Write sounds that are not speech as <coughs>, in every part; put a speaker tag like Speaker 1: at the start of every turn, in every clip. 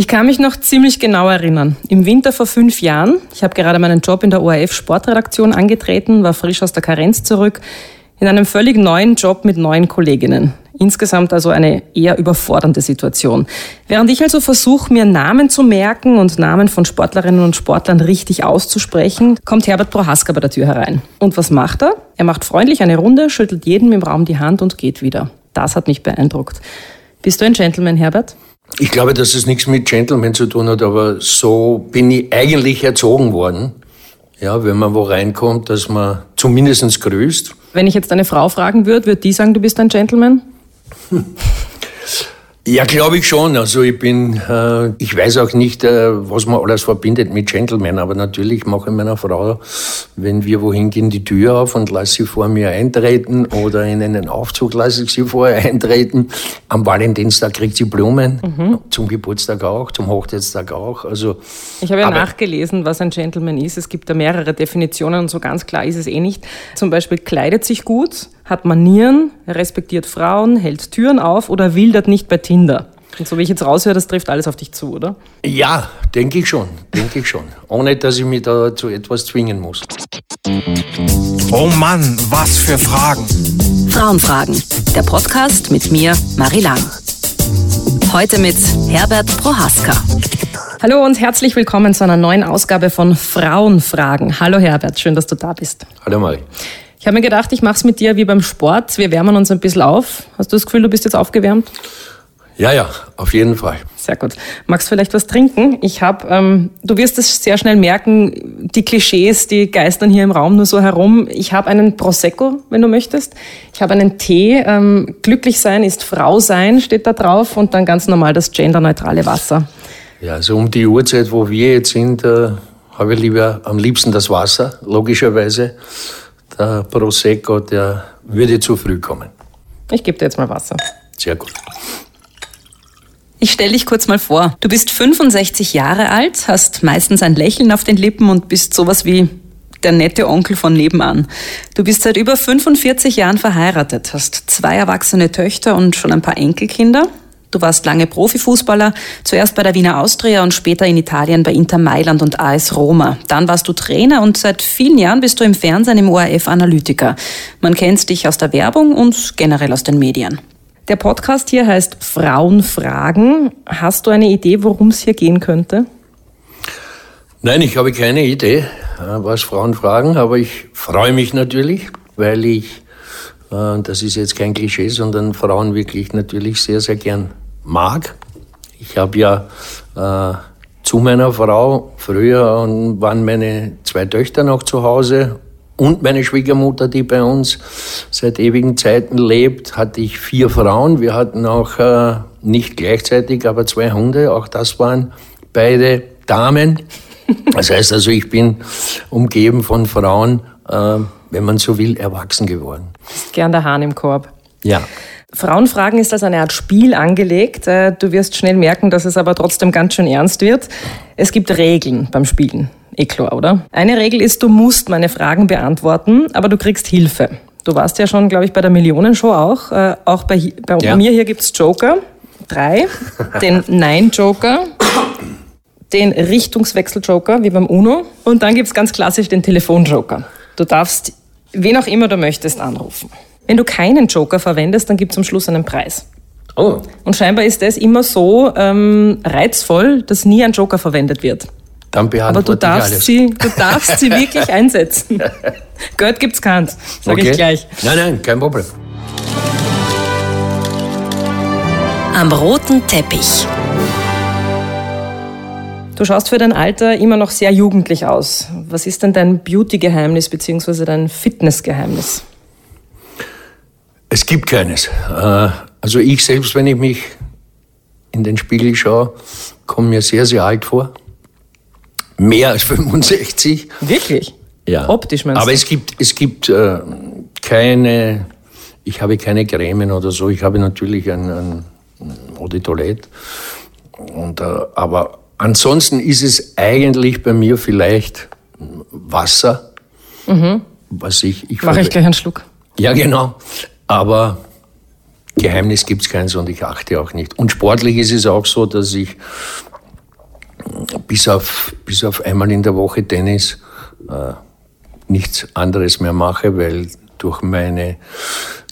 Speaker 1: Ich kann mich noch ziemlich genau erinnern. Im Winter vor fünf Jahren, ich habe gerade meinen Job in der ORF Sportredaktion angetreten, war frisch aus der Karenz zurück, in einem völlig neuen Job mit neuen Kolleginnen. Insgesamt also eine eher überfordernde Situation. Während ich also versuche, mir Namen zu merken und Namen von Sportlerinnen und Sportlern richtig auszusprechen, kommt Herbert Prohaska bei der Tür herein. Und was macht er? Er macht freundlich eine Runde, schüttelt jedem im Raum die Hand und geht wieder. Das hat mich beeindruckt. Bist du ein Gentleman, Herbert?
Speaker 2: Ich glaube, dass es nichts mit Gentleman zu tun hat, aber so bin ich eigentlich erzogen worden. Ja, wenn man wo reinkommt, dass man zumindest grüßt.
Speaker 1: Wenn ich jetzt eine Frau fragen würde, würde die sagen, du bist ein Gentleman? <laughs>
Speaker 2: Ja, glaube ich schon. Also ich bin, äh, ich weiß auch nicht, äh, was man alles verbindet mit Gentleman, aber natürlich mache ich meiner Frau, wenn wir wohin gehen, die Tür auf und lasse sie vor mir eintreten oder in einen Aufzug lasse ich sie vorher <laughs> eintreten. Am Valentinstag kriegt sie Blumen, mhm. zum Geburtstag auch, zum Hochzeitstag auch. Also,
Speaker 1: ich habe ja nachgelesen, was ein Gentleman ist. Es gibt da mehrere Definitionen und so ganz klar ist es eh nicht. Zum Beispiel kleidet sich gut, hat Manieren, respektiert Frauen, hält Türen auf oder wildert nicht bei Tinder. Und so wie ich jetzt raushöre, das trifft alles auf dich zu, oder?
Speaker 2: Ja, denke ich schon, denke ich schon. Ohne, dass ich mich da zu etwas zwingen muss.
Speaker 3: Oh Mann, was für Fragen.
Speaker 4: Frauenfragen, der Podcast mit mir, Marie Lang. Heute mit Herbert Prohaska.
Speaker 1: Hallo und herzlich willkommen zu einer neuen Ausgabe von Frauenfragen. Hallo Herbert, schön, dass du da bist.
Speaker 2: Hallo Marie.
Speaker 1: Ich habe mir gedacht, ich mache es mit dir wie beim Sport. Wir wärmen uns ein bisschen auf. Hast du das Gefühl, du bist jetzt aufgewärmt?
Speaker 2: Ja, ja, auf jeden Fall.
Speaker 1: Sehr gut. Magst du vielleicht was trinken? Ich habe, ähm, du wirst es sehr schnell merken, die Klischees, die geistern hier im Raum nur so herum. Ich habe einen Prosecco, wenn du möchtest. Ich habe einen Tee. Ähm, glücklich sein ist Frau sein, steht da drauf. Und dann ganz normal das genderneutrale Wasser.
Speaker 2: Ja, also um die Uhrzeit, wo wir jetzt sind, äh, habe ich lieber am liebsten das Wasser, logischerweise der Prosecco, der würde zu früh kommen.
Speaker 1: Ich gebe dir jetzt mal Wasser.
Speaker 2: Sehr gut.
Speaker 4: Ich stelle dich kurz mal vor. Du bist 65 Jahre alt, hast meistens ein Lächeln auf den Lippen und bist sowas wie der nette Onkel von nebenan. Du bist seit über 45 Jahren verheiratet, hast zwei erwachsene Töchter und schon ein paar Enkelkinder. Du warst lange Profifußballer, zuerst bei der Wiener Austria und später in Italien bei Inter Mailand und AS Roma. Dann warst du Trainer und seit vielen Jahren bist du im Fernsehen im ORF Analytiker. Man kennt dich aus der Werbung und generell aus den Medien.
Speaker 1: Der Podcast hier heißt Frauenfragen. Hast du eine Idee, worum es hier gehen könnte?
Speaker 2: Nein, ich habe keine Idee, äh, was Frauen fragen, aber ich freue mich natürlich, weil ich äh, das ist jetzt kein Klischee, sondern Frauen wirklich natürlich sehr, sehr gern mag. Ich habe ja äh, zu meiner Frau, früher waren meine zwei Töchter noch zu Hause und meine Schwiegermutter, die bei uns seit ewigen Zeiten lebt, hatte ich vier Frauen. Wir hatten auch äh, nicht gleichzeitig, aber zwei Hunde. Auch das waren beide Damen. Das heißt also, ich bin umgeben von Frauen, äh, wenn man so will, erwachsen geworden.
Speaker 1: Ist gern der Hahn im Korb.
Speaker 2: Ja.
Speaker 1: Frauenfragen ist als eine Art Spiel angelegt. Äh, du wirst schnell merken, dass es aber trotzdem ganz schön ernst wird. Es gibt Regeln beim Spielen. Eh klar, oder? Eine Regel ist, du musst meine Fragen beantworten, aber du kriegst Hilfe. Du warst ja schon, glaube ich, bei der Millionenshow auch. Äh, auch bei, bei ja. mir hier gibt es Joker. Drei. Den <laughs> Nein-Joker. Den Richtungswechsel-Joker, wie beim UNO. Und dann gibt es ganz klassisch den Telefon-Joker. Du darfst wen auch immer du möchtest anrufen. Wenn du keinen Joker verwendest, dann gibt es am Schluss einen Preis.
Speaker 2: Oh.
Speaker 1: Und scheinbar ist das immer so ähm, reizvoll, dass nie ein Joker verwendet wird.
Speaker 2: Dann
Speaker 1: Aber du darfst, sie, du darfst sie wirklich <laughs> einsetzen. Geld gibt's keins, sage okay. ich gleich.
Speaker 2: Nein, nein, kein Problem.
Speaker 4: Am roten Teppich.
Speaker 1: Du schaust für dein Alter immer noch sehr jugendlich aus. Was ist denn dein Beauty-Geheimnis bzw. dein Fitness-Geheimnis?
Speaker 2: Es gibt keines. Äh, also ich selbst, wenn ich mich in den Spiegel schaue, komme mir sehr, sehr alt vor. Mehr als 65.
Speaker 1: Wirklich?
Speaker 2: Ja.
Speaker 1: Optisch meinst du?
Speaker 2: Aber es gibt, es gibt äh, keine, ich habe keine Cremen oder so. Ich habe natürlich ein, ein Eau de Toilette. Und, äh, aber Ansonsten ist es eigentlich bei mir vielleicht Wasser, mhm. was ich... ich
Speaker 1: Mache ich gleich einen Schluck.
Speaker 2: Ja, genau. Aber Geheimnis gibt es keins und ich achte auch nicht. Und sportlich ist es auch so, dass ich bis auf, bis auf einmal in der Woche Tennis äh, nichts anderes mehr mache, weil durch meine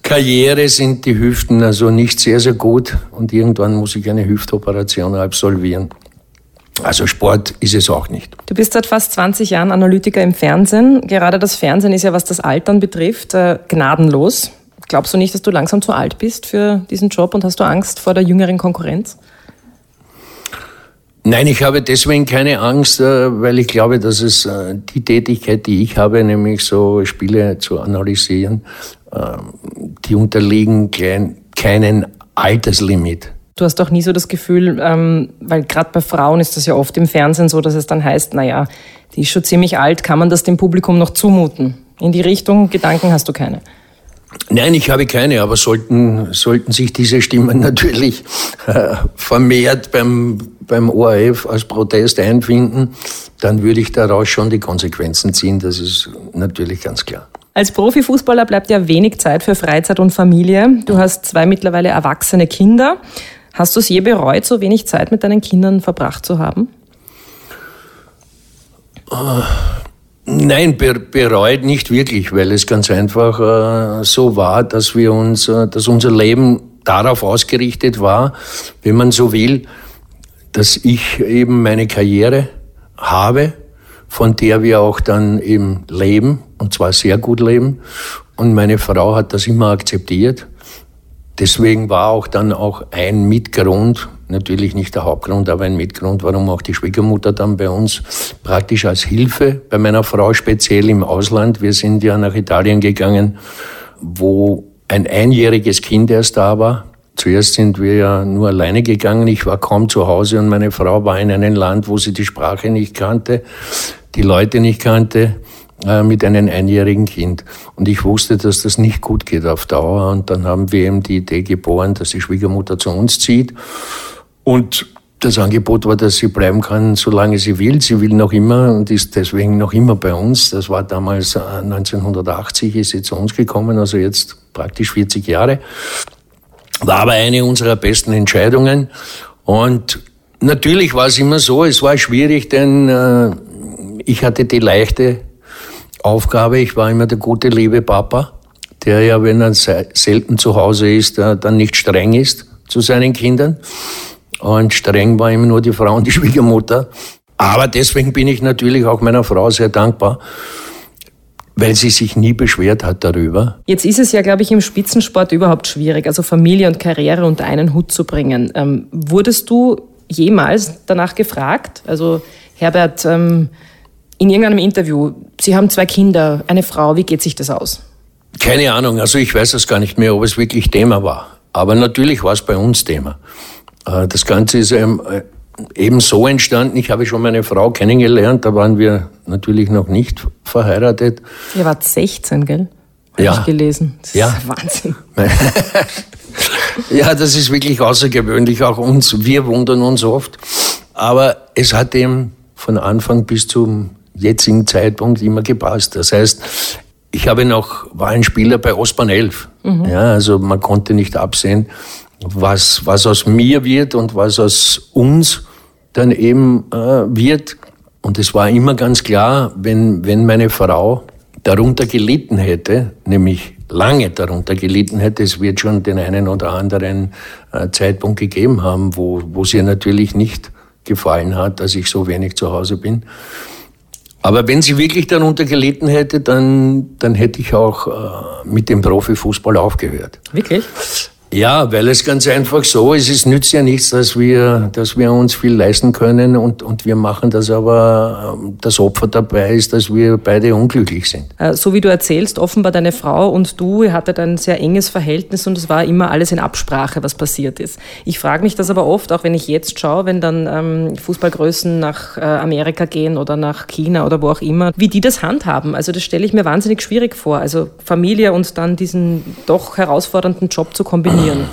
Speaker 2: Karriere sind die Hüften also nicht sehr, sehr gut und irgendwann muss ich eine Hüftoperation absolvieren. Also Sport ist es auch nicht.
Speaker 1: Du bist seit fast 20 Jahren Analytiker im Fernsehen. Gerade das Fernsehen ist ja, was das Altern betrifft, äh, gnadenlos. Glaubst du nicht, dass du langsam zu alt bist für diesen Job und hast du Angst vor der jüngeren Konkurrenz?
Speaker 2: Nein, ich habe deswegen keine Angst, äh, weil ich glaube, dass es äh, die Tätigkeit, die ich habe, nämlich so Spiele zu analysieren, die unterliegen keinen Alterslimit.
Speaker 1: Du hast doch nie so das Gefühl, ähm, weil gerade bei Frauen ist das ja oft im Fernsehen so, dass es dann heißt, naja, die ist schon ziemlich alt, kann man das dem Publikum noch zumuten? In die Richtung Gedanken hast du keine?
Speaker 2: Nein, ich habe keine, aber sollten, sollten sich diese Stimmen <laughs> natürlich äh, vermehrt beim, beim ORF als Protest einfinden, dann würde ich daraus schon die Konsequenzen ziehen, das ist natürlich ganz klar.
Speaker 1: Als Profifußballer bleibt ja wenig Zeit für Freizeit und Familie. Du hast zwei mittlerweile erwachsene Kinder. Hast du es je bereut, so wenig Zeit mit deinen Kindern verbracht zu haben?
Speaker 2: Nein, bereut nicht wirklich, weil es ganz einfach äh, so war, dass wir uns, äh, dass unser Leben darauf ausgerichtet war, wenn man so will, dass ich eben meine Karriere habe, von der wir auch dann eben leben, und zwar sehr gut leben. Und meine Frau hat das immer akzeptiert. Deswegen war auch dann auch ein Mitgrund, natürlich nicht der Hauptgrund, aber ein Mitgrund, warum auch die Schwiegermutter dann bei uns praktisch als Hilfe, bei meiner Frau speziell im Ausland, wir sind ja nach Italien gegangen, wo ein einjähriges Kind erst da war. Zuerst sind wir ja nur alleine gegangen, ich war kaum zu Hause und meine Frau war in einem Land, wo sie die Sprache nicht kannte, die Leute nicht kannte äh, mit einem einjährigen Kind. Und ich wusste, dass das nicht gut geht auf Dauer. Und dann haben wir eben die Idee geboren, dass die Schwiegermutter zu uns zieht. Und das Angebot war, dass sie bleiben kann, solange sie will. Sie will noch immer und ist deswegen noch immer bei uns. Das war damals 1980, äh, ist sie zu uns gekommen, also jetzt praktisch 40 Jahre. War aber eine unserer besten Entscheidungen. Und natürlich war es immer so, es war schwierig, denn äh, ich hatte die leichte Aufgabe. Ich war immer der gute, liebe Papa, der ja, wenn er selten zu Hause ist, dann nicht streng ist zu seinen Kindern. Und streng war immer nur die Frau und die <laughs> Schwiegermutter. Aber deswegen bin ich natürlich auch meiner Frau sehr dankbar, weil sie sich nie beschwert hat darüber.
Speaker 1: Jetzt ist es ja, glaube ich, im Spitzensport überhaupt schwierig, also Familie und Karriere unter einen Hut zu bringen. Ähm, wurdest du jemals danach gefragt? Also Herbert, ähm, in irgendeinem Interview, Sie haben zwei Kinder, eine Frau, wie geht sich das aus?
Speaker 2: Keine Ahnung, also ich weiß es gar nicht mehr, ob es wirklich Thema war. Aber natürlich war es bei uns Thema. Äh, das Ganze ist äh, eben so entstanden. Ich habe schon meine Frau kennengelernt, da waren wir natürlich noch nicht verheiratet.
Speaker 1: Ihr wart 16, gell? Habe
Speaker 2: ja.
Speaker 1: ich gelesen. Das
Speaker 2: ja.
Speaker 1: ist Wahnsinn. <laughs>
Speaker 2: ja, das ist wirklich außergewöhnlich, auch uns. Wir wundern uns oft. Aber es hat eben von Anfang bis zum jetzigen Zeitpunkt immer gepasst. Das heißt, ich habe noch, war ein Spieler bei Ospan 11. Mhm. Ja, also man konnte nicht absehen, was, was aus mir wird und was aus uns dann eben äh, wird. Und es war immer ganz klar, wenn, wenn meine Frau darunter gelitten hätte, nämlich lange darunter gelitten hätte, es wird schon den einen oder anderen äh, Zeitpunkt gegeben haben, wo, wo ihr natürlich nicht gefallen hat, dass ich so wenig zu Hause bin. Aber wenn sie wirklich darunter gelitten hätte, dann, dann hätte ich auch äh, mit dem Profifußball aufgehört.
Speaker 1: Wirklich?
Speaker 2: Ja, weil es ganz einfach so ist, es nützt ja nichts, dass wir, dass wir uns viel leisten können und, und wir machen das aber, ähm, das Opfer dabei ist, dass wir beide unglücklich sind.
Speaker 1: Äh, so wie du erzählst, offenbar deine Frau und du, ihr hattet ein sehr enges Verhältnis und es war immer alles in Absprache, was passiert ist. Ich frage mich das aber oft, auch wenn ich jetzt schaue, wenn dann ähm, Fußballgrößen nach äh, Amerika gehen oder nach China oder wo auch immer, wie die das handhaben. Also das stelle ich mir wahnsinnig schwierig vor. Also Familie und dann diesen doch herausfordernden Job zu kombinieren trainieren?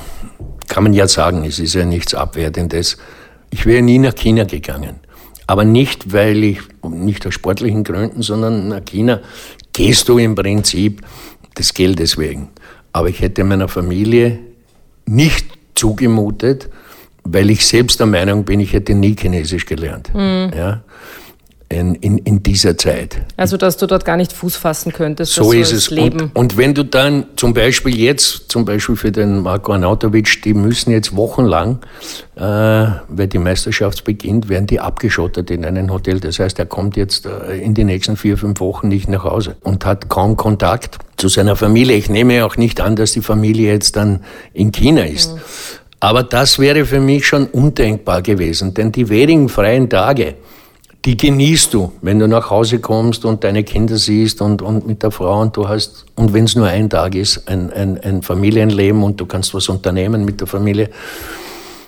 Speaker 2: Kann man ja sagen, es ist ja nichts Abwertendes. Ich wäre nie nach China gegangen. Aber nicht, weil ich, nicht aus sportlichen Gründen, sondern nach China gehst du im Prinzip des Geldes wegen. Aber ich hätte meiner Familie nicht zugemutet, weil ich selbst der Meinung bin, ich hätte nie Chinesisch gelernt. Mhm. Ja in, in, in dieser Zeit.
Speaker 1: Also, dass du dort gar nicht Fuß fassen könntest.
Speaker 2: So ist es. Leben. Und, und, wenn du dann zum Beispiel jetzt, zum Beispiel für den Marco Arnautovic, die müssen jetzt wochenlang, äh, weil die Meisterschaft beginnt, werden die abgeschottet in einem Hotel. Das heißt, er kommt jetzt äh, in die nächsten vier, fünf Wochen nicht nach Hause und hat kaum Kontakt zu seiner Familie. Ich nehme auch nicht an, dass die Familie jetzt dann in China ist. Mhm. Aber das wäre für mich schon undenkbar gewesen, denn die wenigen freien Tage, die genießt du, wenn du nach Hause kommst und deine Kinder siehst und, und mit der Frau und du hast, und wenn es nur ein Tag ist, ein, ein, ein Familienleben und du kannst was unternehmen mit der Familie.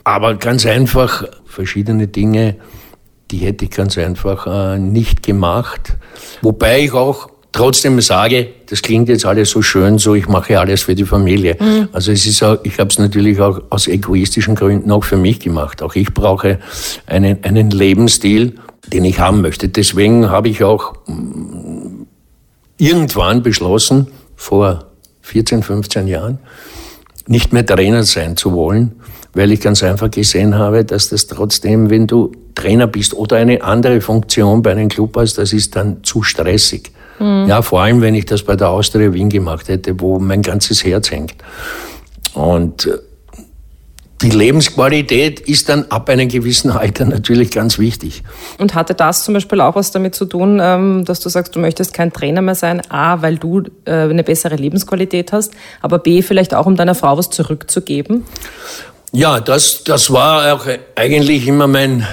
Speaker 2: Aber ganz einfach verschiedene Dinge, die hätte ich ganz einfach äh, nicht gemacht. Wobei ich auch trotzdem sage, das klingt jetzt alles so schön, so ich mache alles für die Familie. Mhm. Also es ist auch, ich habe es natürlich auch aus egoistischen Gründen auch für mich gemacht. Auch ich brauche einen, einen Lebensstil, den ich haben möchte. Deswegen habe ich auch mm, irgendwann beschlossen, vor 14, 15 Jahren, nicht mehr Trainer sein zu wollen, weil ich ganz einfach gesehen habe, dass das trotzdem, wenn du Trainer bist oder eine andere Funktion bei einem Club hast, das ist dann zu stressig. Mhm. Ja, vor allem, wenn ich das bei der Austria Wien gemacht hätte, wo mein ganzes Herz hängt. Und äh, die Lebensqualität ist dann ab einem gewissen Alter natürlich ganz wichtig.
Speaker 1: Und hatte das zum Beispiel auch was damit zu tun, ähm, dass du sagst, du möchtest kein Trainer mehr sein? A, weil du äh, eine bessere Lebensqualität hast, aber B, vielleicht auch, um deiner Frau was zurückzugeben?
Speaker 2: Ja, das, das war auch eigentlich immer mein,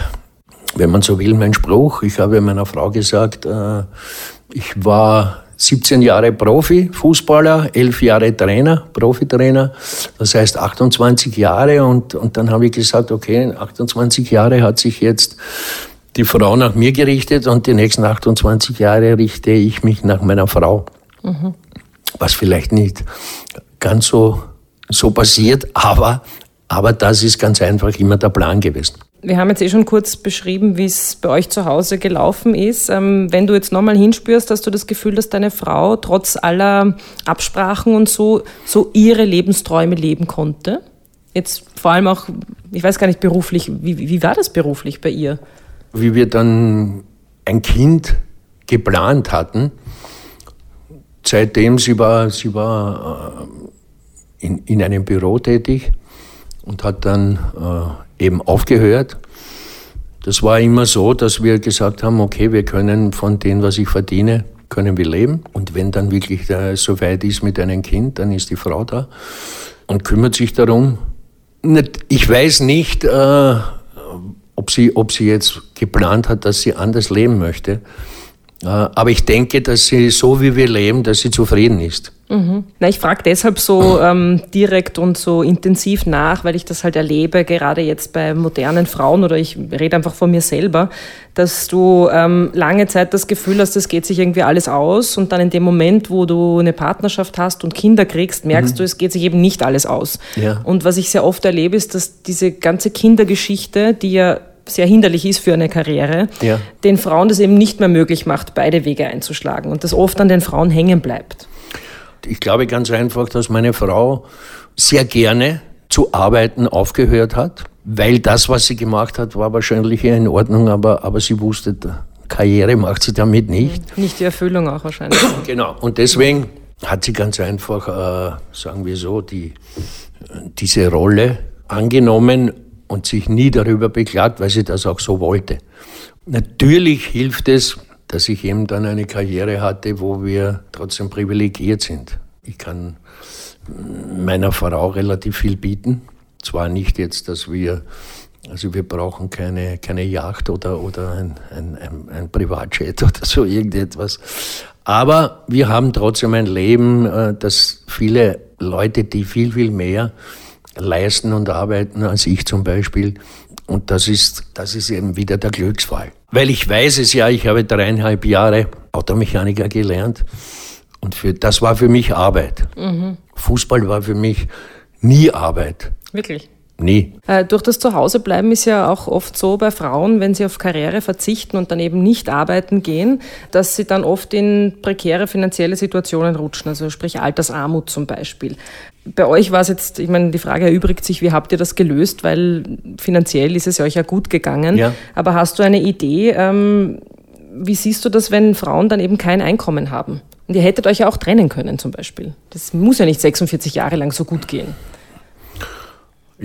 Speaker 2: wenn man so will, mein Spruch. Ich habe meiner Frau gesagt, äh, ich war 17 Jahre Profi, Fußballer, 11 Jahre Trainer, Profitrainer, das heißt 28 Jahre und, und dann habe ich gesagt, okay, 28 Jahre hat sich jetzt die Frau nach mir gerichtet und die nächsten 28 Jahre richte ich mich nach meiner Frau. Mhm. Was vielleicht nicht ganz so, so passiert, aber, aber das ist ganz einfach immer der Plan gewesen.
Speaker 1: Wir haben jetzt eh schon kurz beschrieben, wie es bei euch zu Hause gelaufen ist. Ähm, wenn du jetzt nochmal hinspürst, hast du das Gefühl, dass deine Frau trotz aller Absprachen und so, so ihre Lebensträume leben konnte? Jetzt vor allem auch, ich weiß gar nicht beruflich, wie, wie war das beruflich bei ihr?
Speaker 2: Wie wir dann ein Kind geplant hatten, seitdem sie war, sie war äh, in, in einem Büro tätig und hat dann äh, eben aufgehört. Das war immer so, dass wir gesagt haben, okay, wir können von dem, was ich verdiene, können wir leben. Und wenn dann wirklich so weit ist mit einem Kind, dann ist die Frau da und kümmert sich darum. Ich weiß nicht, äh, ob, sie, ob sie jetzt geplant hat, dass sie anders leben möchte. Äh, aber ich denke, dass sie so wie wir leben, dass sie zufrieden ist.
Speaker 1: Mhm. Na, ich frage deshalb so ähm, direkt und so intensiv nach, weil ich das halt erlebe, gerade jetzt bei modernen Frauen oder ich rede einfach von mir selber, dass du ähm, lange Zeit das Gefühl hast, es geht sich irgendwie alles aus und dann in dem Moment, wo du eine Partnerschaft hast und Kinder kriegst, merkst mhm. du, es geht sich eben nicht alles aus. Ja. Und was ich sehr oft erlebe, ist, dass diese ganze Kindergeschichte, die ja sehr hinderlich ist für eine Karriere, ja. den Frauen das eben nicht mehr möglich macht, beide Wege einzuschlagen und das oft an den Frauen hängen bleibt.
Speaker 2: Ich glaube ganz einfach, dass meine Frau sehr gerne zu arbeiten aufgehört hat, weil das, was sie gemacht hat, war wahrscheinlich in Ordnung, aber, aber sie wusste, Karriere macht sie damit nicht.
Speaker 1: Nicht die Erfüllung auch wahrscheinlich. <coughs>
Speaker 2: genau. Und deswegen hat sie ganz einfach, äh, sagen wir so, die, diese Rolle angenommen und sich nie darüber beklagt, weil sie das auch so wollte. Natürlich hilft es, dass ich eben dann eine Karriere hatte, wo wir trotzdem privilegiert sind. Ich kann meiner Frau relativ viel bieten. Zwar nicht jetzt, dass wir, also wir brauchen keine, keine Yacht oder, oder ein, ein, ein, ein Privatjet <laughs> oder so irgendetwas. Aber wir haben trotzdem ein Leben, äh, das viele Leute, die viel, viel mehr leisten und arbeiten als ich zum Beispiel, und das ist, das ist eben wieder der Glücksfall. Weil ich weiß es ja, ich habe dreieinhalb Jahre Automechaniker gelernt. Und für, das war für mich Arbeit. Mhm. Fußball war für mich nie Arbeit.
Speaker 1: Wirklich?
Speaker 2: Nie.
Speaker 1: Äh, durch das Zuhausebleiben ist ja auch oft so bei Frauen, wenn sie auf Karriere verzichten und dann eben nicht arbeiten gehen, dass sie dann oft in prekäre finanzielle Situationen rutschen, also sprich Altersarmut zum Beispiel. Bei euch war es jetzt, ich meine, die Frage erübrigt sich, wie habt ihr das gelöst, weil finanziell ist es euch ja gut gegangen.
Speaker 2: Ja.
Speaker 1: Aber hast du eine Idee, ähm, wie siehst du das, wenn Frauen dann eben kein Einkommen haben? Und ihr hättet euch ja auch trennen können zum Beispiel. Das muss ja nicht 46 Jahre lang so gut gehen.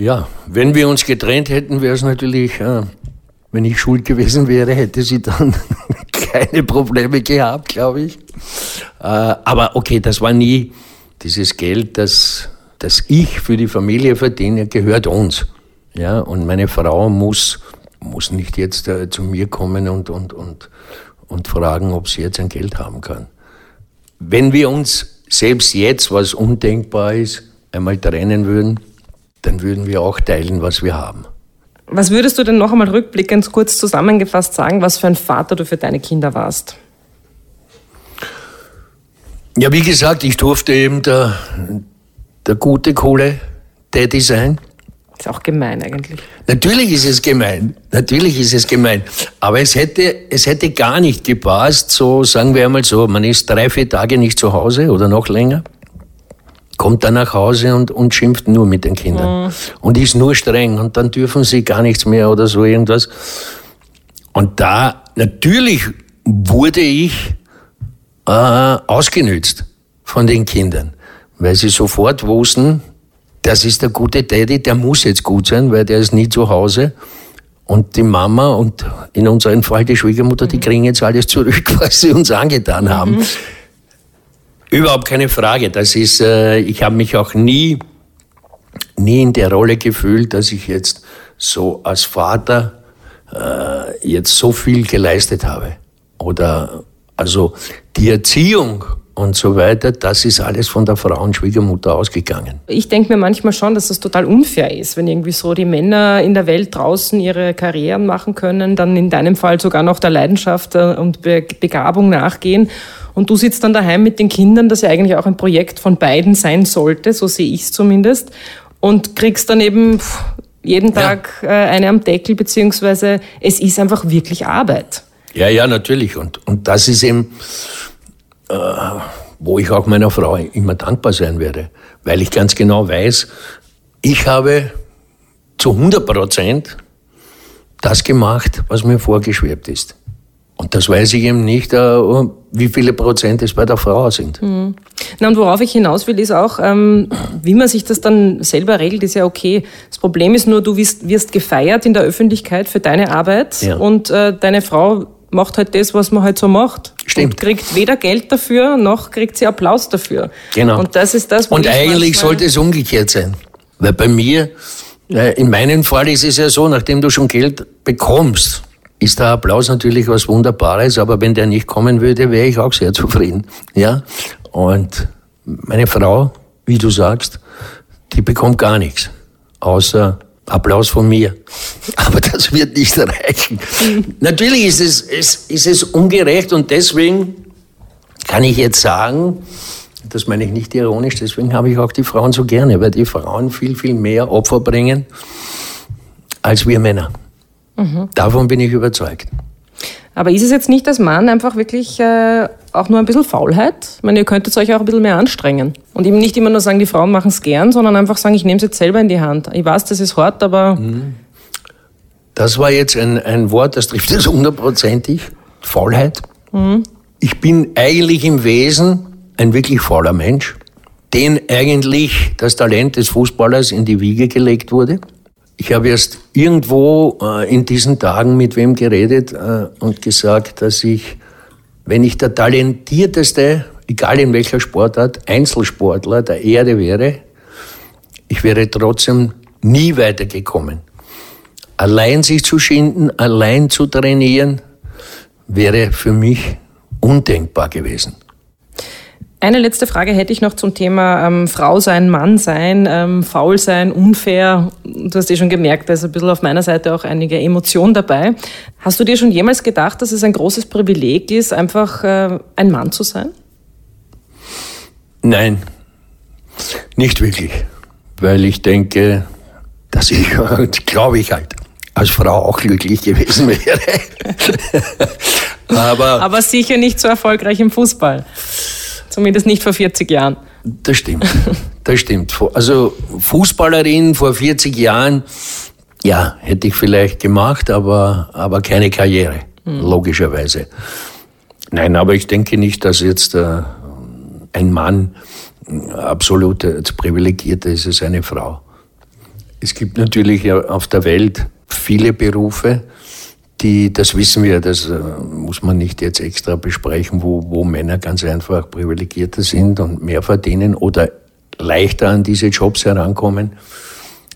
Speaker 2: Ja, wenn wir uns getrennt hätten, wäre es natürlich, äh, wenn ich schuld gewesen wäre, hätte sie dann <laughs> keine Probleme gehabt, glaube ich. Äh, aber okay, das war nie dieses Geld, das, das ich für die Familie verdiene, gehört uns. Ja, und meine Frau muss, muss nicht jetzt äh, zu mir kommen und, und, und, und fragen, ob sie jetzt ein Geld haben kann. Wenn wir uns selbst jetzt, was undenkbar ist, einmal trennen würden, dann würden wir auch teilen, was wir haben.
Speaker 1: Was würdest du denn noch einmal rückblickend kurz zusammengefasst sagen, was für ein Vater du für deine Kinder warst?
Speaker 2: Ja, wie gesagt, ich durfte eben der, der gute Kohle-Daddy sein.
Speaker 1: Ist auch gemein eigentlich.
Speaker 2: Natürlich ist es gemein. Natürlich ist es gemein. Aber es hätte, es hätte gar nicht gepasst, so sagen wir einmal so, man ist drei, vier Tage nicht zu Hause oder noch länger kommt dann nach Hause und, und schimpft nur mit den Kindern mhm. und ist nur streng und dann dürfen sie gar nichts mehr oder so irgendwas. Und da natürlich wurde ich äh, ausgenützt von den Kindern, weil sie sofort wussten, das ist der gute Daddy, der muss jetzt gut sein, weil der ist nie zu Hause. Und die Mama und in unserem Fall die Schwiegermutter, die mhm. kriegen jetzt alles zurück, <laughs> was sie uns angetan haben. Mhm. Überhaupt keine Frage. Das ist, äh, ich habe mich auch nie, nie in der Rolle gefühlt, dass ich jetzt so als Vater äh, jetzt so viel geleistet habe. Oder also die Erziehung und so weiter, das ist alles von der Frau und Schwiegermutter ausgegangen.
Speaker 1: Ich denke mir manchmal schon, dass das total unfair ist, wenn irgendwie so die Männer in der Welt draußen ihre Karrieren machen können, dann in deinem Fall sogar noch der Leidenschaft äh, und Begabung nachgehen und du sitzt dann daheim mit den Kindern, das ja eigentlich auch ein Projekt von beiden sein sollte, so sehe ich es zumindest, und kriegst dann eben jeden Tag ja. Äh, eine am Deckel, beziehungsweise es ist einfach wirklich Arbeit.
Speaker 2: Ja, ja, natürlich. Und, und das ist eben, äh, wo ich auch meiner Frau immer dankbar sein werde, weil ich ganz genau weiß, ich habe zu 100 Prozent das gemacht, was mir vorgeschwebt ist. Und das weiß ich eben nicht, äh, wie viele Prozent es bei der Frau sind. Mhm.
Speaker 1: Na, und worauf ich hinaus will, ist auch, ähm, wie man sich das dann selber regelt, ist ja okay. Das Problem ist nur, du wirst, wirst gefeiert in der Öffentlichkeit für deine Arbeit ja. und äh, deine Frau macht halt das, was man halt so macht.
Speaker 2: Stimmt.
Speaker 1: Und kriegt weder Geld dafür, noch kriegt sie Applaus dafür.
Speaker 2: Genau.
Speaker 1: Und das ist das,
Speaker 2: Und eigentlich sollte es umgekehrt sein. Weil bei mir, äh, in meinem Fall ist es ja so, nachdem du schon Geld bekommst, ist der Applaus natürlich was Wunderbares, aber wenn der nicht kommen würde, wäre ich auch sehr <laughs> zufrieden. Ja? Und meine Frau, wie du sagst, die bekommt gar nichts, außer Applaus von mir. <laughs> Aber das wird nicht reichen. <laughs> natürlich ist es, es, ist es ungerecht und deswegen kann ich jetzt sagen, das meine ich nicht ironisch, deswegen habe ich auch die Frauen so gerne, weil die Frauen viel, viel mehr Opfer bringen als wir Männer. Mhm. Davon bin ich überzeugt.
Speaker 1: Aber ist es jetzt nicht als Mann einfach wirklich äh, auch nur ein bisschen Faulheit? Ich meine, ihr könntet euch auch ein bisschen mehr anstrengen. Und eben nicht immer nur sagen, die Frauen machen es gern, sondern einfach sagen, ich nehme es jetzt selber in die Hand. Ich weiß, das ist hart, aber. Mhm.
Speaker 2: Das war jetzt ein, ein Wort, das trifft es hundertprozentig. Faulheit. Mhm. Ich bin eigentlich im Wesen ein wirklich fauler Mensch, den eigentlich das Talent des Fußballers in die Wiege gelegt wurde. Ich habe erst irgendwo äh, in diesen Tagen mit wem geredet äh, und gesagt, dass ich, wenn ich der talentierteste, egal in welcher Sportart, Einzelsportler der Erde wäre, ich wäre trotzdem nie weitergekommen. Allein sich zu schinden, allein zu trainieren, wäre für mich undenkbar gewesen.
Speaker 1: Eine letzte Frage hätte ich noch zum Thema ähm, Frau sein, Mann sein, ähm, faul sein, unfair. Du hast eh schon gemerkt, da ist ein bisschen auf meiner Seite auch einige Emotion dabei. Hast du dir schon jemals gedacht, dass es ein großes Privileg ist, einfach äh, ein Mann zu sein?
Speaker 2: Nein, nicht wirklich. Weil ich denke, dass ich, <laughs> glaube ich halt, als Frau auch glücklich gewesen wäre. <laughs>
Speaker 1: aber, aber sicher nicht so erfolgreich im Fußball. Zumindest nicht vor 40 Jahren.
Speaker 2: Das stimmt. Das stimmt. Also Fußballerin vor 40 Jahren, ja, hätte ich vielleicht gemacht, aber, aber keine Karriere, mhm. logischerweise. Nein, aber ich denke nicht, dass jetzt äh, ein Mann absolut privilegiert ist als eine Frau. Es gibt natürlich auf der Welt viele Berufe, die, das wissen wir, das äh, muss man nicht jetzt extra besprechen, wo, wo Männer ganz einfach privilegierter sind und mehr verdienen oder leichter an diese Jobs herankommen.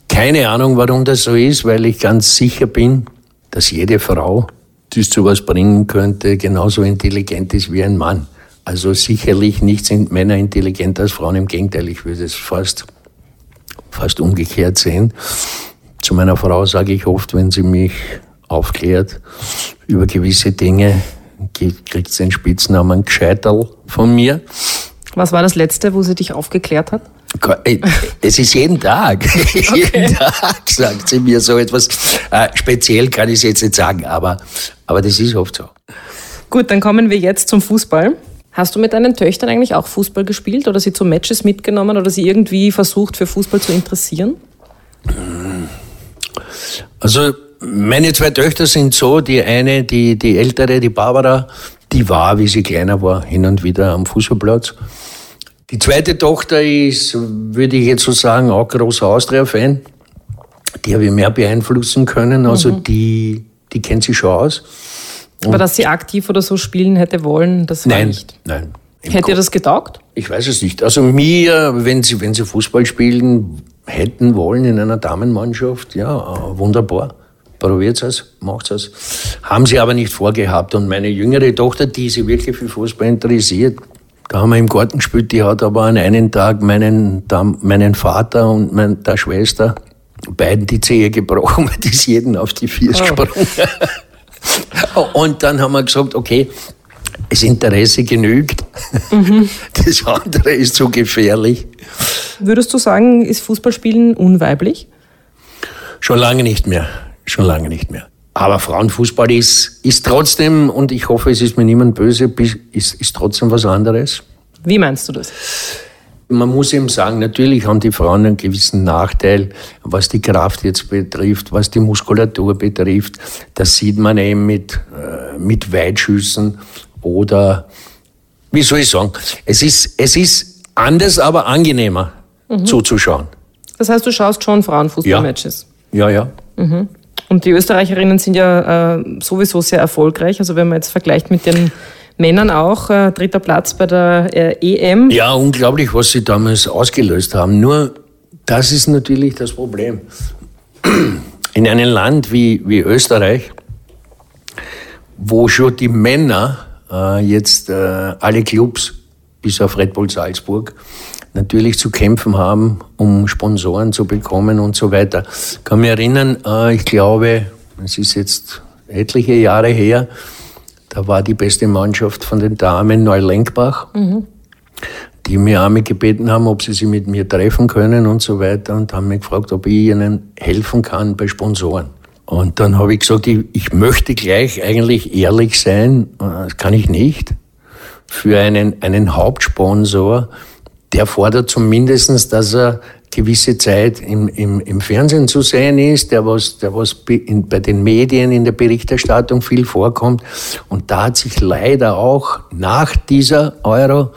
Speaker 2: Keine Ahnung, warum das so ist, weil ich ganz sicher bin, dass jede Frau, die es zu was bringen könnte, genauso intelligent ist wie ein Mann. Also sicherlich nicht sind Männer intelligenter als Frauen, im Gegenteil, ich würde es fast, fast umgekehrt sehen. Zu meiner Frau sage ich oft, wenn sie mich aufklärt über gewisse Dinge, kriegt sie den Spitznamen Gescheiterl von mir.
Speaker 1: Was war das Letzte, wo sie dich aufgeklärt hat?
Speaker 2: Es ist jeden Tag. <laughs> Okay. jeden Tag sagt sie mir so etwas. Äh, speziell kann ich es jetzt nicht sagen, aber, aber das ist oft so.
Speaker 1: Gut, dann kommen wir jetzt zum Fußball. Hast du mit deinen Töchtern eigentlich auch Fußball gespielt oder sie zu Matches mitgenommen oder sie irgendwie versucht, für Fußball zu interessieren?
Speaker 2: Also meine zwei Töchter sind so, die eine, die, die ältere, die Barbara, die war, wie sie kleiner war, hin und wieder am Fußballplatz. Die zweite Tochter ist, würde ich jetzt so sagen, auch großer Austria-Fan. Die habe ich mehr beeinflussen können. Also mhm. die, die kennt sich schon aus.
Speaker 1: Aber dass sie aktiv oder so spielen hätte wollen, das
Speaker 2: war nein,
Speaker 1: nicht.
Speaker 2: Nein.
Speaker 1: Hätte ihr das getaugt?
Speaker 2: Ich weiß es nicht. Also mir, wenn sie, wenn sie Fußball spielen hätten wollen in einer Damenmannschaft, ja, wunderbar probiert es, macht es. Haben sie aber nicht vorgehabt. Und meine jüngere Tochter, die sich wirklich für Fußball interessiert, da haben wir im Garten gespielt, die hat aber an einem Tag meinen, meinen Vater und meine der Schwester beiden die Zehe gebrochen, <laughs> weil die ist jeden auf die Vier oh. gesprungen. <laughs> und dann haben wir gesagt, okay, das Interesse genügt. Mhm. <laughs> Das andere ist zu gefährlich.
Speaker 1: Würdest du sagen, ist Fußballspielen unweiblich?
Speaker 2: Schon lange nicht mehr. Schon lange nicht mehr. Aber Frauenfußball ist, ist trotzdem, und ich hoffe, es ist mir niemand böse, ist, ist trotzdem was anderes.
Speaker 1: Wie meinst du das?
Speaker 2: Man muss eben sagen, natürlich haben die Frauen einen gewissen Nachteil, was die Kraft jetzt betrifft, was die Muskulatur betrifft. Das sieht man eben mit, äh, mit Weitschüssen oder, wie soll ich sagen, es ist, es ist anders, aber angenehmer mhm. zuzuschauen.
Speaker 1: Das heißt, du schaust schon Frauenfußballmatches?
Speaker 2: Ja, ja. ja.
Speaker 1: Mhm. Und die Österreicherinnen sind ja äh, sowieso sehr erfolgreich. Also wenn man jetzt vergleicht mit den Männern auch, äh, dritter Platz bei der äh, EM.
Speaker 2: Ja, unglaublich, was sie damals ausgelöst haben. Nur das ist natürlich das Problem. <clears throat> In einem Land wie, wie Österreich, wo schon die Männer äh, jetzt äh, alle Clubs bis auf Red Bull Salzburg natürlich zu kämpfen haben, um Sponsoren zu bekommen und so weiter. Ich kann mich erinnern, äh, ich glaube, es ist jetzt etliche Jahre her, da war die beste Mannschaft von den Damen Neulenkbach, mhm. die mir einmal gebeten haben, ob sie sich mit mir treffen können und so weiter und haben mich gefragt, ob ich ihnen helfen kann bei Sponsoren. Und dann habe ich gesagt, ich, ich möchte gleich eigentlich ehrlich sein, äh, das kann ich nicht. Für einen, einen Hauptsponsor der fordert zumindestens, dass er gewisse Zeit im, im, im Fernsehen zu sehen ist, der was, der was in, bei den Medien in der Berichterstattung viel vorkommt. Und da hat sich leider auch nach dieser Euro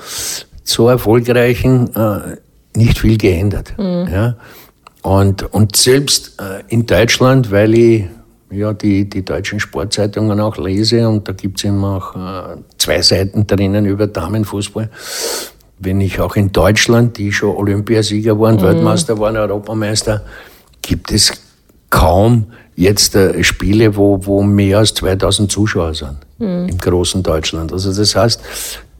Speaker 2: so erfolgreichen äh, nicht viel geändert. Mhm. Ja? Und, und selbst äh, in Deutschland, weil ich ja, die, die deutschen Sportzeitungen auch lese und da gibt es immer auch äh, zwei Seiten drinnen über Damenfußball wenn ich auch in Deutschland, die schon Olympiasieger waren, mhm. Weltmeister waren, Europameister, gibt es kaum jetzt äh, Spiele, wo, wo mehr als 2000 Zuschauer sind mhm. im großen Deutschland. Also das heißt,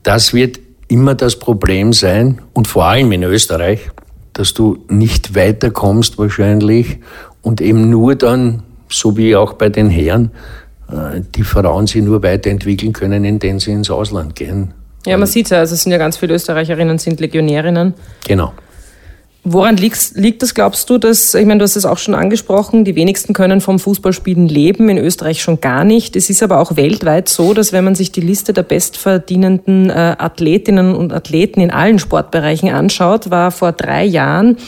Speaker 2: das wird immer das Problem sein und vor allem in Österreich, dass du nicht weiterkommst wahrscheinlich und eben nur dann, so wie auch bei den Herren, äh, die Frauen sich nur weiterentwickeln können, indem sie ins Ausland gehen
Speaker 1: ja, man sieht es ja, also es sind ja ganz viele Österreicherinnen, sind Legionärinnen.
Speaker 2: Genau.
Speaker 1: Woran liegt, liegt das, glaubst du, dass, ich meine, du hast es auch schon angesprochen, die wenigsten können vom Fußballspielen leben, in Österreich schon gar nicht. Es ist aber auch weltweit so, dass wenn man sich die Liste der bestverdienenden äh, Athletinnen und Athleten in allen Sportbereichen anschaut, war vor drei Jahren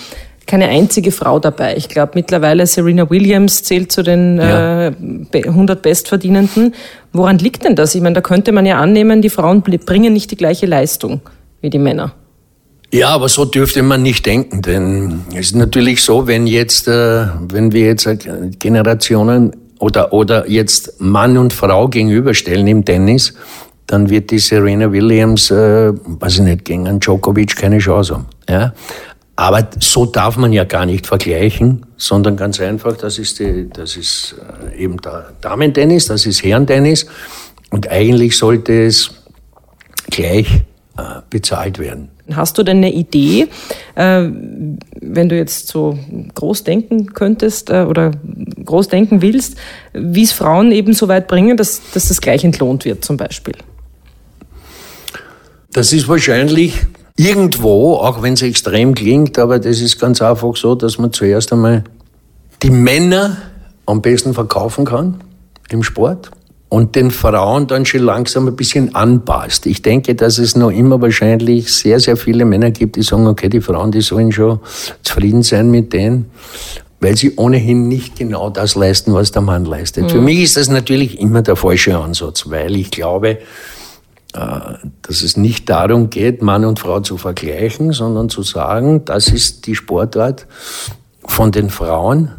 Speaker 1: keine einzige Frau dabei. Ich glaube, mittlerweile Serena Williams zählt zu den ja. äh, 100 Bestverdienenden. Woran liegt denn das? Ich meine, da könnte man ja annehmen, die Frauen bringen nicht die gleiche Leistung wie die Männer.
Speaker 2: Ja, aber so dürfte man nicht denken, denn es ist natürlich so, wenn jetzt, äh, wenn wir jetzt Generationen oder, oder jetzt Mann und Frau gegenüberstellen im Tennis, dann wird die Serena Williams, äh, weiß ich nicht, gegen einen Djokovic keine Chance haben. Ja? Aber so darf man ja gar nicht vergleichen, sondern ganz einfach, das ist, die, das ist äh, eben der Damentennis, das ist Herrentennis und eigentlich sollte es gleich äh, bezahlt werden.
Speaker 1: Hast du denn eine Idee, äh, wenn du jetzt so groß denken könntest oder groß denken willst, wie es Frauen eben so weit bringen, dass, dass das gleich entlohnt wird zum Beispiel?
Speaker 2: Das ist wahrscheinlich irgendwo, auch wenn es extrem klingt, aber das ist ganz einfach so, dass man zuerst einmal die Männer am besten verkaufen kann im Sport und den Frauen dann schon langsam ein bisschen anpasst. Ich denke, dass es noch immer wahrscheinlich sehr, sehr viele Männer gibt, die sagen, okay, die Frauen, die sollen schon zufrieden sein mit denen, weil sie ohnehin nicht genau das leisten, was der Mann leistet. Mhm. Für mich ist das natürlich immer der falsche Ansatz, weil ich glaube, dass es nicht darum geht, Mann und Frau zu vergleichen, sondern zu sagen, das ist die Sportart von den Frauen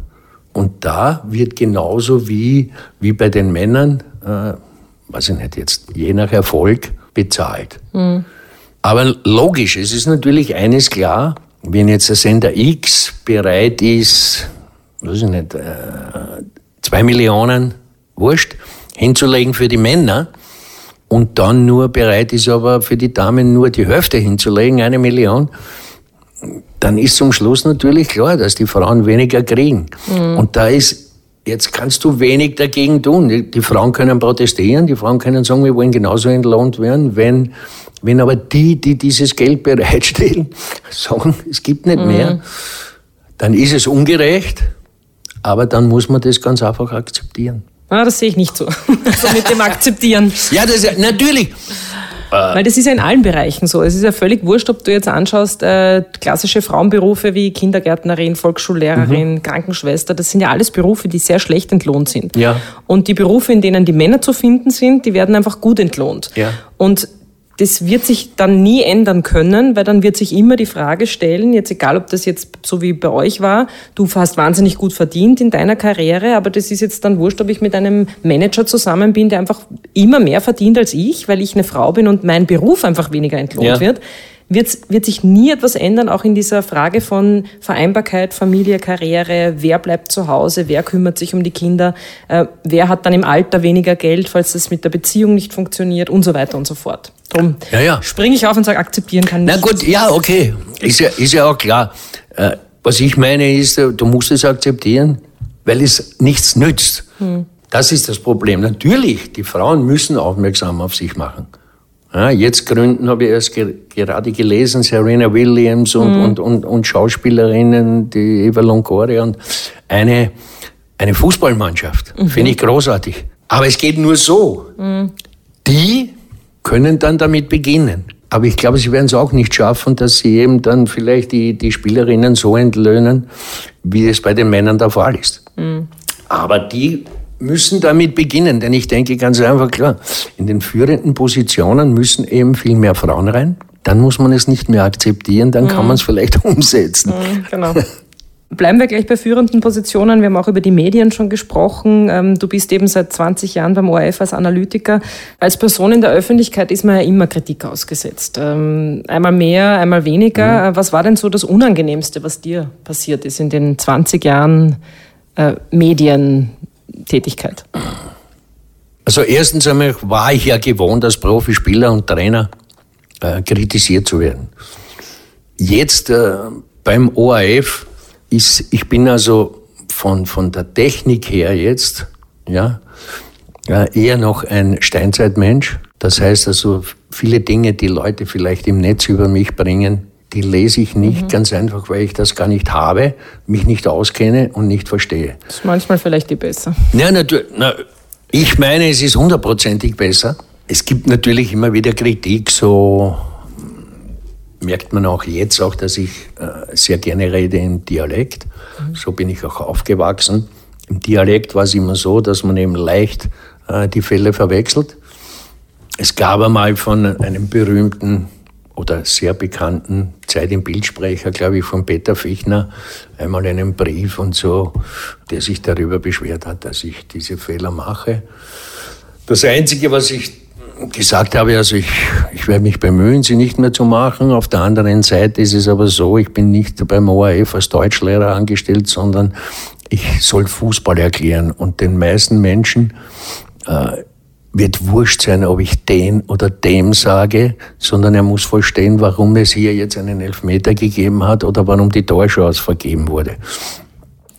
Speaker 2: und da wird genauso wie, wie bei den Männern, äh, weiß ich nicht jetzt, je nach Erfolg bezahlt. Mhm. Aber logisch, es ist natürlich eines klar, wenn jetzt der Sender X bereit ist, weiß ich nicht, äh, zwei Millionen, wurscht, hinzulegen für die Männer, und dann nur bereit ist, aber für die Damen nur die Hälfte hinzulegen, eine Million, dann ist zum Schluss natürlich klar, dass die Frauen weniger kriegen. Mhm. Und da ist, jetzt kannst du wenig dagegen tun. Die, die, Frauen können protestieren, die Frauen können sagen, wir wollen genauso entlohnt werden, wenn, wenn aber die, die dieses Geld <laughs> bereitstellen, sagen, es gibt nicht mhm. mehr, dann ist es ungerecht, aber dann muss man das ganz einfach akzeptieren.
Speaker 1: Ah, das sehe ich nicht so. <laughs> so mit dem Akzeptieren.
Speaker 2: Ja, das ist, natürlich.
Speaker 1: Weil das ist ja in allen Bereichen so. Es ist ja völlig wurscht, ob du jetzt anschaust, äh, klassische Frauenberufe wie Kindergärtnerin, Volksschullehrerin, mhm. Krankenschwester, das sind ja alles Berufe, die sehr schlecht entlohnt sind.
Speaker 2: Ja.
Speaker 1: Und die Berufe, in denen die Männer zu finden sind, die werden einfach gut entlohnt.
Speaker 2: Ja.
Speaker 1: Und das wird sich dann nie ändern können, weil dann wird sich immer die Frage stellen, jetzt egal ob das jetzt so wie bei euch war, du hast wahnsinnig gut verdient in deiner Karriere, aber das ist jetzt dann wurscht, ob ich mit einem Manager zusammen bin, der einfach immer mehr verdient als ich, weil ich eine Frau bin und mein Beruf einfach weniger entlohnt ja. wird wird, wird sich nie etwas ändern, auch in dieser Frage von Vereinbarkeit, Familie, Karriere, wer bleibt zu Hause, wer kümmert sich um die Kinder, äh, wer hat dann im Alter weniger Geld, falls es mit der Beziehung nicht funktioniert und so weiter und so fort. Drum
Speaker 2: ja, ja.
Speaker 1: springe ich auf und sage, akzeptieren kann
Speaker 2: nicht. Na gut, ja, okay. Ist ja, ist ja auch klar. Äh, was ich meine ist, äh, du musst es akzeptieren, weil es nichts nützt. Hm. Das ist das Problem. Natürlich, die Frauen müssen aufmerksam auf sich machen. Ja, jetzt gründen, habe ich erst ge gerade gelesen, Serena Williams und, mhm. und, und, und Schauspielerinnen, die Eva Longoria und eine, eine Fußballmannschaft. Mhm. Finde ich großartig. Aber es geht nur so. Mhm. Die können dann damit beginnen. Aber ich glaube, sie werden es auch nicht schaffen, dass sie eben dann vielleicht die, die Spielerinnen so entlöhnen, wie es bei den Männern der Fall ist. Mhm. Aber die müssen damit beginnen, denn ich denke ganz einfach klar, in den führenden Positionen müssen eben viel mehr Frauen rein. Dann muss man es nicht mehr akzeptieren, dann mhm. kann man es vielleicht <laughs> umsetzen. Mhm,
Speaker 1: genau. <laughs> Bleiben wir gleich bei führenden Positionen. Wir haben auch über die Medien schon gesprochen. Ähm, du bist eben seit 20 Jahren beim ORF als Analytiker. Als Person in der Öffentlichkeit ist man ja immer Kritik ausgesetzt. Ähm, einmal mehr, einmal weniger. Mhm. Was war denn so das Unangenehmste, was dir passiert ist in den 20 Jahren äh, Medien? Tätigkeit?
Speaker 2: Also erstens einmal war ich ja gewohnt, als Profispieler und Trainer äh, kritisiert zu werden. Jetzt äh, beim ORF ist, ich bin also von, von der Technik her jetzt, ja, äh, eher noch ein Steinzeitmensch. Das heißt also, viele Dinge, die Leute vielleicht im Netz über mich bringen, die lese ich nicht, mhm. ganz einfach, weil ich das gar nicht habe, mich nicht auskenne und nicht verstehe.
Speaker 1: Das ist manchmal vielleicht die besser.
Speaker 2: Ja, natürlich. Na, ich meine, es ist hundertprozentig besser. Es gibt natürlich immer wieder Kritik, so merkt man auch jetzt auch, dass ich äh, sehr gerne rede im Dialekt. Mhm. So bin ich auch aufgewachsen. Im Dialekt war es immer so, dass man eben leicht äh, die Fälle verwechselt. Es gab einmal von einem berühmten oder sehr bekannten Zeit im Bildsprecher, glaube ich, von Peter Fichtner, einmal einen Brief und so, der sich darüber beschwert hat, dass ich diese Fehler mache. Das Einzige, was ich gesagt habe, also ich, ich werde mich bemühen, sie nicht mehr zu machen. Auf der anderen Seite ist es aber so, ich bin nicht beim ORF als Deutschlehrer angestellt, sondern ich soll Fußball erklären. Und den meisten Menschen äh, wird wurscht sein, ob ich den oder dem sage, sondern er muss verstehen, warum es hier jetzt einen Elfmeter gegeben hat oder warum die Torchance vergeben wurde.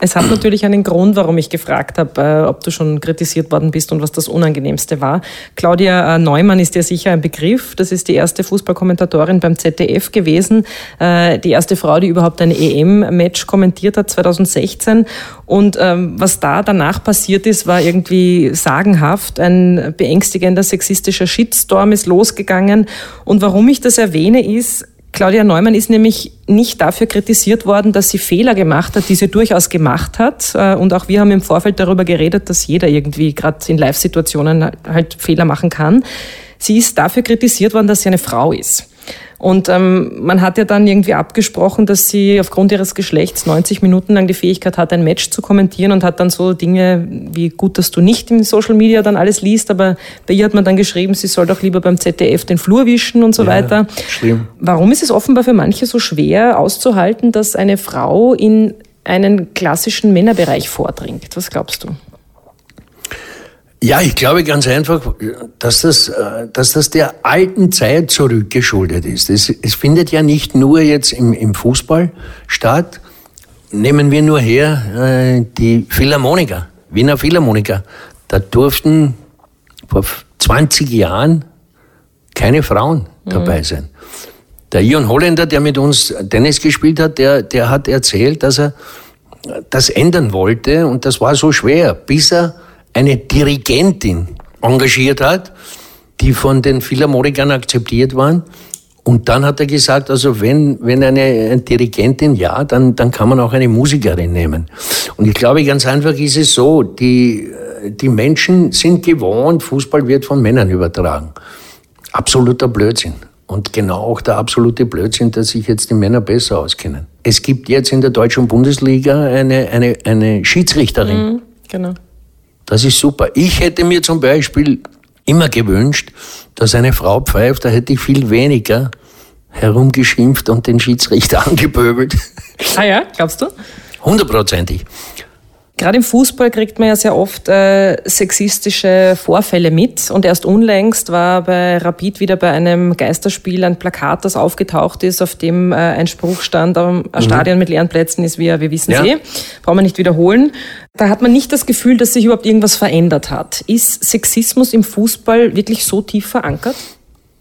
Speaker 1: Es hat natürlich einen Grund, warum ich gefragt habe, äh, ob du schon kritisiert worden bist und was das Unangenehmste war. Claudia äh, Neumann ist dir sicher ein Begriff. Das ist die erste Fußballkommentatorin beim ZDF gewesen. Äh, die erste Frau, die überhaupt ein EM-Match kommentiert hat 2016. Und ähm, was da danach passiert ist, war irgendwie sagenhaft. Ein beängstigender sexistischer Shitstorm ist losgegangen. Und warum ich das erwähne, ist, Claudia Neumann ist nämlich nicht dafür kritisiert worden, dass sie Fehler gemacht hat, die sie durchaus gemacht hat. Äh, und auch wir haben im Vorfeld darüber geredet, dass jeder irgendwie gerade in Live-Situationen halt Fehler machen kann. Sie ist dafür kritisiert worden, dass sie eine Frau ist. Und ähm, man hat ja dann irgendwie abgesprochen, dass sie aufgrund ihres Geschlechts 90 Minuten lang die Fähigkeit hat, ein Match zu kommentieren und hat dann so Dinge wie gut, dass du nicht im Social Media dann alles liest, aber bei ihr hat man dann geschrieben, sie soll doch lieber beim ZDF den Flur wischen und so ja, weiter. Schlimm. Warum ist es offenbar für manche so schwer auszuhalten, dass eine Frau in einen klassischen Männerbereich vordringt? Was glaubst du?
Speaker 2: Ja, ich glaube ganz einfach, dass das, äh, dass das der alten Zeit zurückgeschuldet ist. Es, es findet ja nicht nur jetzt im, im Fußball statt. Nehmen wir nur her äh, die Philharmoniker, Wiener Philharmoniker. Da durften vor 20 Jahren keine Frauen mhm. dabei sein. Der Ion Holländer, der mit uns Tennis gespielt hat, der, der hat erzählt, dass er das ändern wollte und das war so schwer, bis er eine Dirigentin engagiert hat, die von den Philharmonikern akzeptiert waren. Und dann hat er gesagt, also wenn, wenn eine, Dirigentin ja, dann, dann kann man auch eine Musikerin nehmen. Und ich glaube, ganz einfach ist es so, die, die Menschen sind gewohnt, Fußball wird von Männern übertragen. Absoluter Blödsinn. Und genau auch der absolute Blödsinn, dass sich jetzt die Männer besser auskennen. Es gibt jetzt in der deutschen Bundesliga eine, eine, eine Schiedsrichterin. Mhm, genau. Das ist super. Ich hätte mir zum Beispiel immer gewünscht, dass eine Frau pfeift, da hätte ich viel weniger herumgeschimpft und den Schiedsrichter <laughs> angepöbelt.
Speaker 1: Ah ja, glaubst du?
Speaker 2: Hundertprozentig.
Speaker 1: Gerade im Fußball kriegt man ja sehr oft äh, sexistische Vorfälle mit. Und erst unlängst war bei Rapid wieder bei einem Geisterspiel ein Plakat, das aufgetaucht ist, auf dem äh, ein Spruch stand, ein mhm. Stadion mit leeren Plätzen ist, wie wir wissen ja. eh. Brauchen wir nicht wiederholen. Da hat man nicht das Gefühl, dass sich überhaupt irgendwas verändert hat. Ist Sexismus im Fußball wirklich so tief verankert?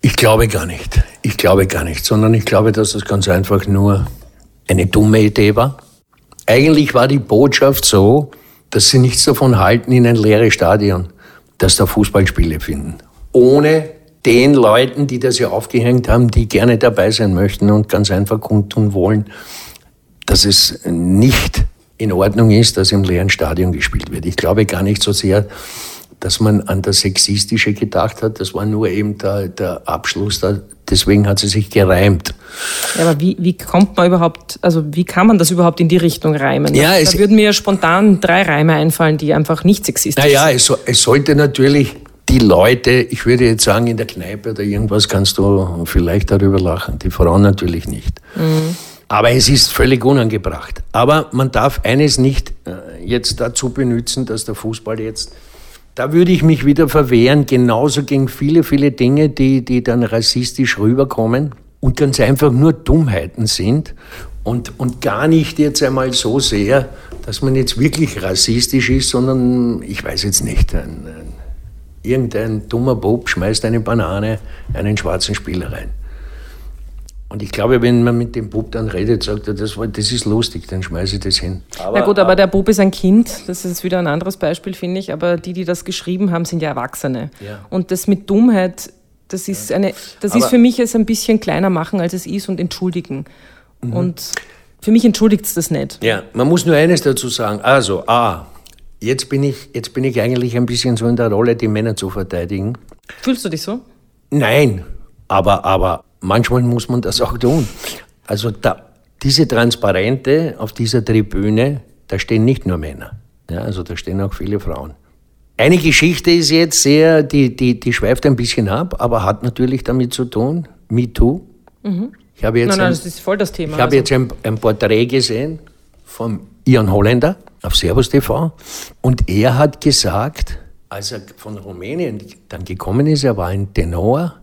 Speaker 2: Ich glaube gar nicht. Ich glaube gar nicht, sondern ich glaube, dass das ganz einfach nur eine dumme Idee war eigentlich war die Botschaft so, dass sie nichts davon halten, in ein leeres Stadion, dass da Fußballspiele finden. Ohne den Leuten, die das ja aufgehängt haben, die gerne dabei sein möchten und ganz einfach kundtun wollen, dass es nicht in Ordnung ist, dass im leeren Stadion gespielt wird. Ich glaube gar nicht so sehr, dass man an das Sexistische gedacht hat. Das war nur eben der, der Abschluss. Da, deswegen hat sie sich gereimt.
Speaker 1: Ja, aber wie, wie kommt man überhaupt, also wie kann man das überhaupt in die Richtung reimen? Ja, da würden mir spontan drei Reime einfallen, die einfach nicht sexistisch
Speaker 2: naja, sind. Naja, es, es sollte natürlich die Leute, ich würde jetzt sagen, in der Kneipe oder irgendwas kannst du vielleicht darüber lachen. Die Frauen natürlich nicht. Mhm. Aber es ist völlig unangebracht. Aber man darf eines nicht äh, jetzt dazu benutzen, dass der Fußball jetzt da würde ich mich wieder verwehren, genauso gegen viele, viele Dinge, die, die dann rassistisch rüberkommen und ganz einfach nur Dummheiten sind und, und gar nicht jetzt einmal so sehr, dass man jetzt wirklich rassistisch ist, sondern ich weiß jetzt nicht, ein, ein, irgendein dummer Bob schmeißt eine Banane einen schwarzen Spieler rein. Und ich glaube, wenn man mit dem Bub dann redet, sagt er, das, das ist lustig, dann schmeiße ich das hin.
Speaker 1: Aber, Na gut, aber der Bub ist ein Kind, das ist wieder ein anderes Beispiel, finde ich, aber die, die das geschrieben haben, sind ja Erwachsene. Ja. Und das mit Dummheit, das ist, ja. eine, das ist für mich jetzt ein bisschen kleiner machen, als es ist und entschuldigen. Mhm. Und für mich entschuldigt es das nicht.
Speaker 2: Ja, man muss nur eines dazu sagen. Also, A, jetzt bin ich, jetzt bin ich eigentlich ein bisschen so in der Rolle, die Männer zu verteidigen.
Speaker 1: Fühlst du dich so?
Speaker 2: Nein, aber, aber manchmal muss man das auch tun. Also da, diese Transparente auf dieser Tribüne, da stehen nicht nur Männer. Ja, also da stehen auch viele Frauen. Eine Geschichte ist jetzt sehr, die, die, die schweift ein bisschen ab, aber hat natürlich damit zu tun, MeToo. Mhm. Ich habe jetzt, nein, nein,
Speaker 1: ein, das ist voll das Thema.
Speaker 2: Ich habe also. jetzt ein, ein Porträt gesehen von Ian Holländer auf Servus TV und er hat gesagt, als er von Rumänien dann gekommen ist, er war ein Tenor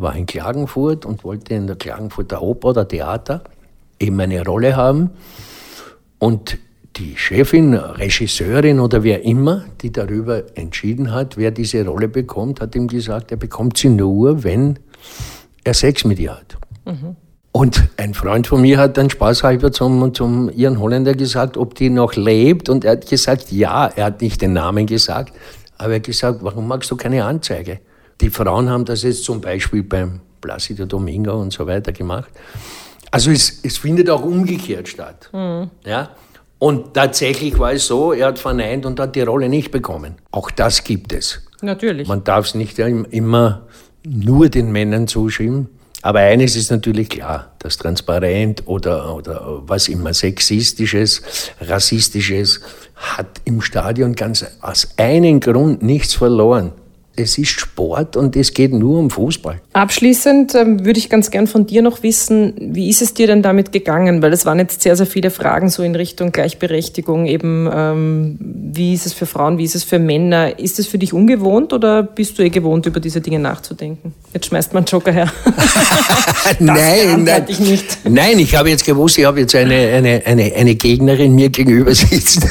Speaker 2: war in Klagenfurt und wollte in der Klagenfurter Oper oder Theater eben eine Rolle haben. Und die Chefin, Regisseurin oder wer immer, die darüber entschieden hat, wer diese Rolle bekommt, hat ihm gesagt, er bekommt sie nur, wenn er Sex mit ihr hat. Mhm. Und ein Freund von mir hat dann spaßhalber zum, zum ihren Holländer gesagt, ob die noch lebt. Und er hat gesagt, ja, er hat nicht den Namen gesagt, aber er hat gesagt, warum magst du keine Anzeige? Die Frauen haben das jetzt zum Beispiel beim Placido Domingo und so weiter gemacht. Also es, es findet auch umgekehrt statt. Mhm. Ja? Und tatsächlich war es so, er hat verneint und hat die Rolle nicht bekommen. Auch das gibt es.
Speaker 1: Natürlich.
Speaker 2: Man darf es nicht immer nur den Männern zuschieben. Aber eines ist natürlich klar, das Transparent oder, oder was immer Sexistisches, Rassistisches hat im Stadion ganz aus einem Grund nichts verloren es ist Sport und es geht nur um Fußball.
Speaker 1: Abschließend ähm, würde ich ganz gern von dir noch wissen, wie ist es dir denn damit gegangen? Weil es waren jetzt sehr, sehr viele Fragen so in Richtung Gleichberechtigung, eben ähm, wie ist es für Frauen, wie ist es für Männer? Ist es für dich ungewohnt oder bist du eh gewohnt, über diese Dinge nachzudenken? Jetzt schmeißt man Joker her. <laughs>
Speaker 2: nein, nein, ich nicht. nein, ich habe jetzt gewusst, ich habe jetzt eine, eine, eine, eine Gegnerin mir gegenüber sitzen.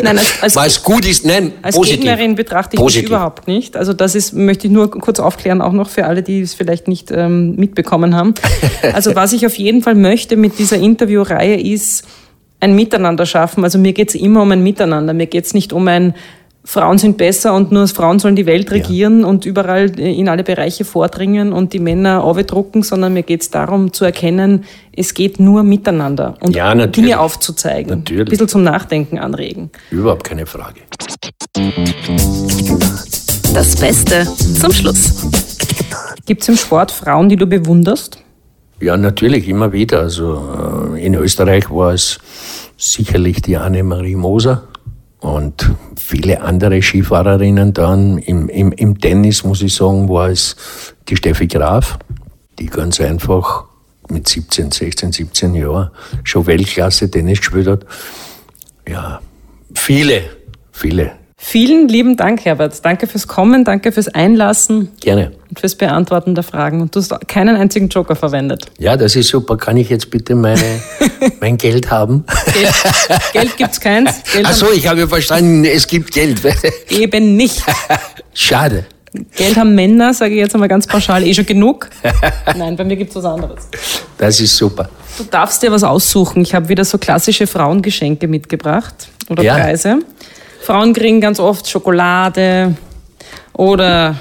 Speaker 2: Nein, als, <laughs> als, Was gut ist, nein,
Speaker 1: als positiv. Gegnerin betrachte ich positiv. mich überhaupt nicht. Also das ist, möchte ich nur kurz aufklären, auch noch für alle, die es vielleicht nicht ähm, mitbekommen haben. <laughs> Also was ich auf jeden Fall möchte mit dieser Interviewreihe ist ein Miteinander schaffen. Also mir geht es immer um ein Miteinander. Mir geht es nicht um ein Frauen sind besser und nur Frauen sollen die Welt regieren ja. und überall in alle Bereiche vordringen und die Männer drucken, sondern mir geht es darum zu erkennen, es geht nur miteinander und ja, Dinge aufzuzeigen. Natürlich. Ein bisschen zum Nachdenken anregen.
Speaker 2: Überhaupt keine Frage.
Speaker 4: Das Beste zum Schluss.
Speaker 1: Gibt es im Sport Frauen, die du bewunderst?
Speaker 2: Ja, natürlich, immer wieder. Also äh, in Österreich war es sicherlich die Annemarie Moser und viele andere Skifahrerinnen dann. Im, im, Im Tennis, muss ich sagen, war es die Steffi Graf, die ganz einfach mit 17, 16, 17 Jahren schon Weltklasse Tennis gespielt hat. Ja, viele, viele.
Speaker 1: Vielen lieben Dank, Herbert. Danke fürs Kommen, danke fürs Einlassen.
Speaker 2: Gerne.
Speaker 1: Und fürs Beantworten der Fragen. Und du hast keinen einzigen Joker verwendet.
Speaker 2: Ja, das ist super. Kann ich jetzt bitte meine, <laughs> mein Geld haben?
Speaker 1: Geld, Geld gibt es keins.
Speaker 2: Geld <laughs> Ach so, ich habe verstanden, es gibt Geld. <laughs>
Speaker 1: Eben nicht.
Speaker 2: Schade.
Speaker 1: Geld haben Männer, sage ich jetzt einmal ganz pauschal, eh schon genug. Nein, bei mir gibt es was anderes.
Speaker 2: Das ist super.
Speaker 1: Du darfst dir was aussuchen. Ich habe wieder so klassische Frauengeschenke mitgebracht oder ja. Preise. Frauen kriegen ganz oft Schokolade oder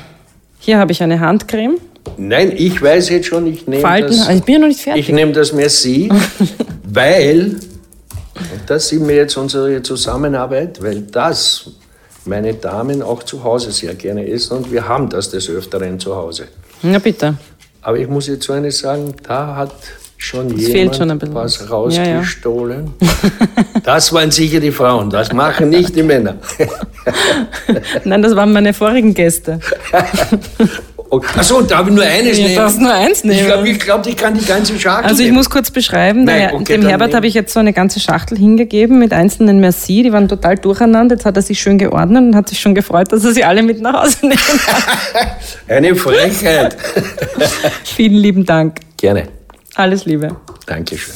Speaker 1: hier habe ich eine Handcreme.
Speaker 2: Nein, ich weiß jetzt schon, ich nehme
Speaker 1: Falten, das. Also ich bin ja noch nicht fertig.
Speaker 2: Ich nehme das Merci, <laughs> weil, und das sieht mir jetzt unsere Zusammenarbeit, weil das meine Damen auch zu Hause sehr gerne essen und wir haben das des Öfteren zu Hause.
Speaker 1: Na bitte.
Speaker 2: Aber ich muss jetzt so eines sagen, da hat schon das jemand schon was rausgestohlen. Ja, ja. <laughs> Das waren sicher die Frauen, das machen nicht die Männer. <laughs>
Speaker 1: Nein, das waren meine vorigen Gäste. <laughs>
Speaker 2: Achso, darf ich nur eines
Speaker 1: ja,
Speaker 2: nehmen?
Speaker 1: darfst nur eins nehmen.
Speaker 2: Ich glaube, ich, glaub, ich kann die ganze Schachtel
Speaker 1: Also ich
Speaker 2: nehmen.
Speaker 1: muss kurz beschreiben, Nein, okay, dem Herbert habe ich jetzt so eine ganze Schachtel hingegeben mit einzelnen Merci, die waren total durcheinander. Jetzt hat er sich schön geordnet und hat sich schon gefreut, dass er sie alle mit nach Hause nehmen kann.
Speaker 2: eine Frechheit.
Speaker 1: Vielen lieben Dank.
Speaker 2: Gerne.
Speaker 1: Alles Liebe.
Speaker 2: Dankeschön.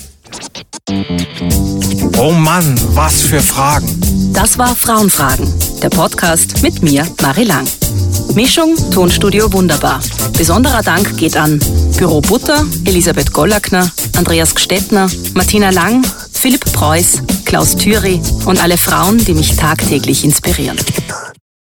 Speaker 3: Oh Mann, was für Fragen.
Speaker 4: Das war Frauenfragen, der Podcast mit mir, Marie Lang.
Speaker 1: Mischung Tonstudio Wunderbar. Besonderer Dank geht an Büro Butter, Elisabeth Gollackner, Andreas Gstettner, Martina Lang, Philipp Preuß, Klaus Thüry und alle Frauen, die mich tagtäglich inspirieren.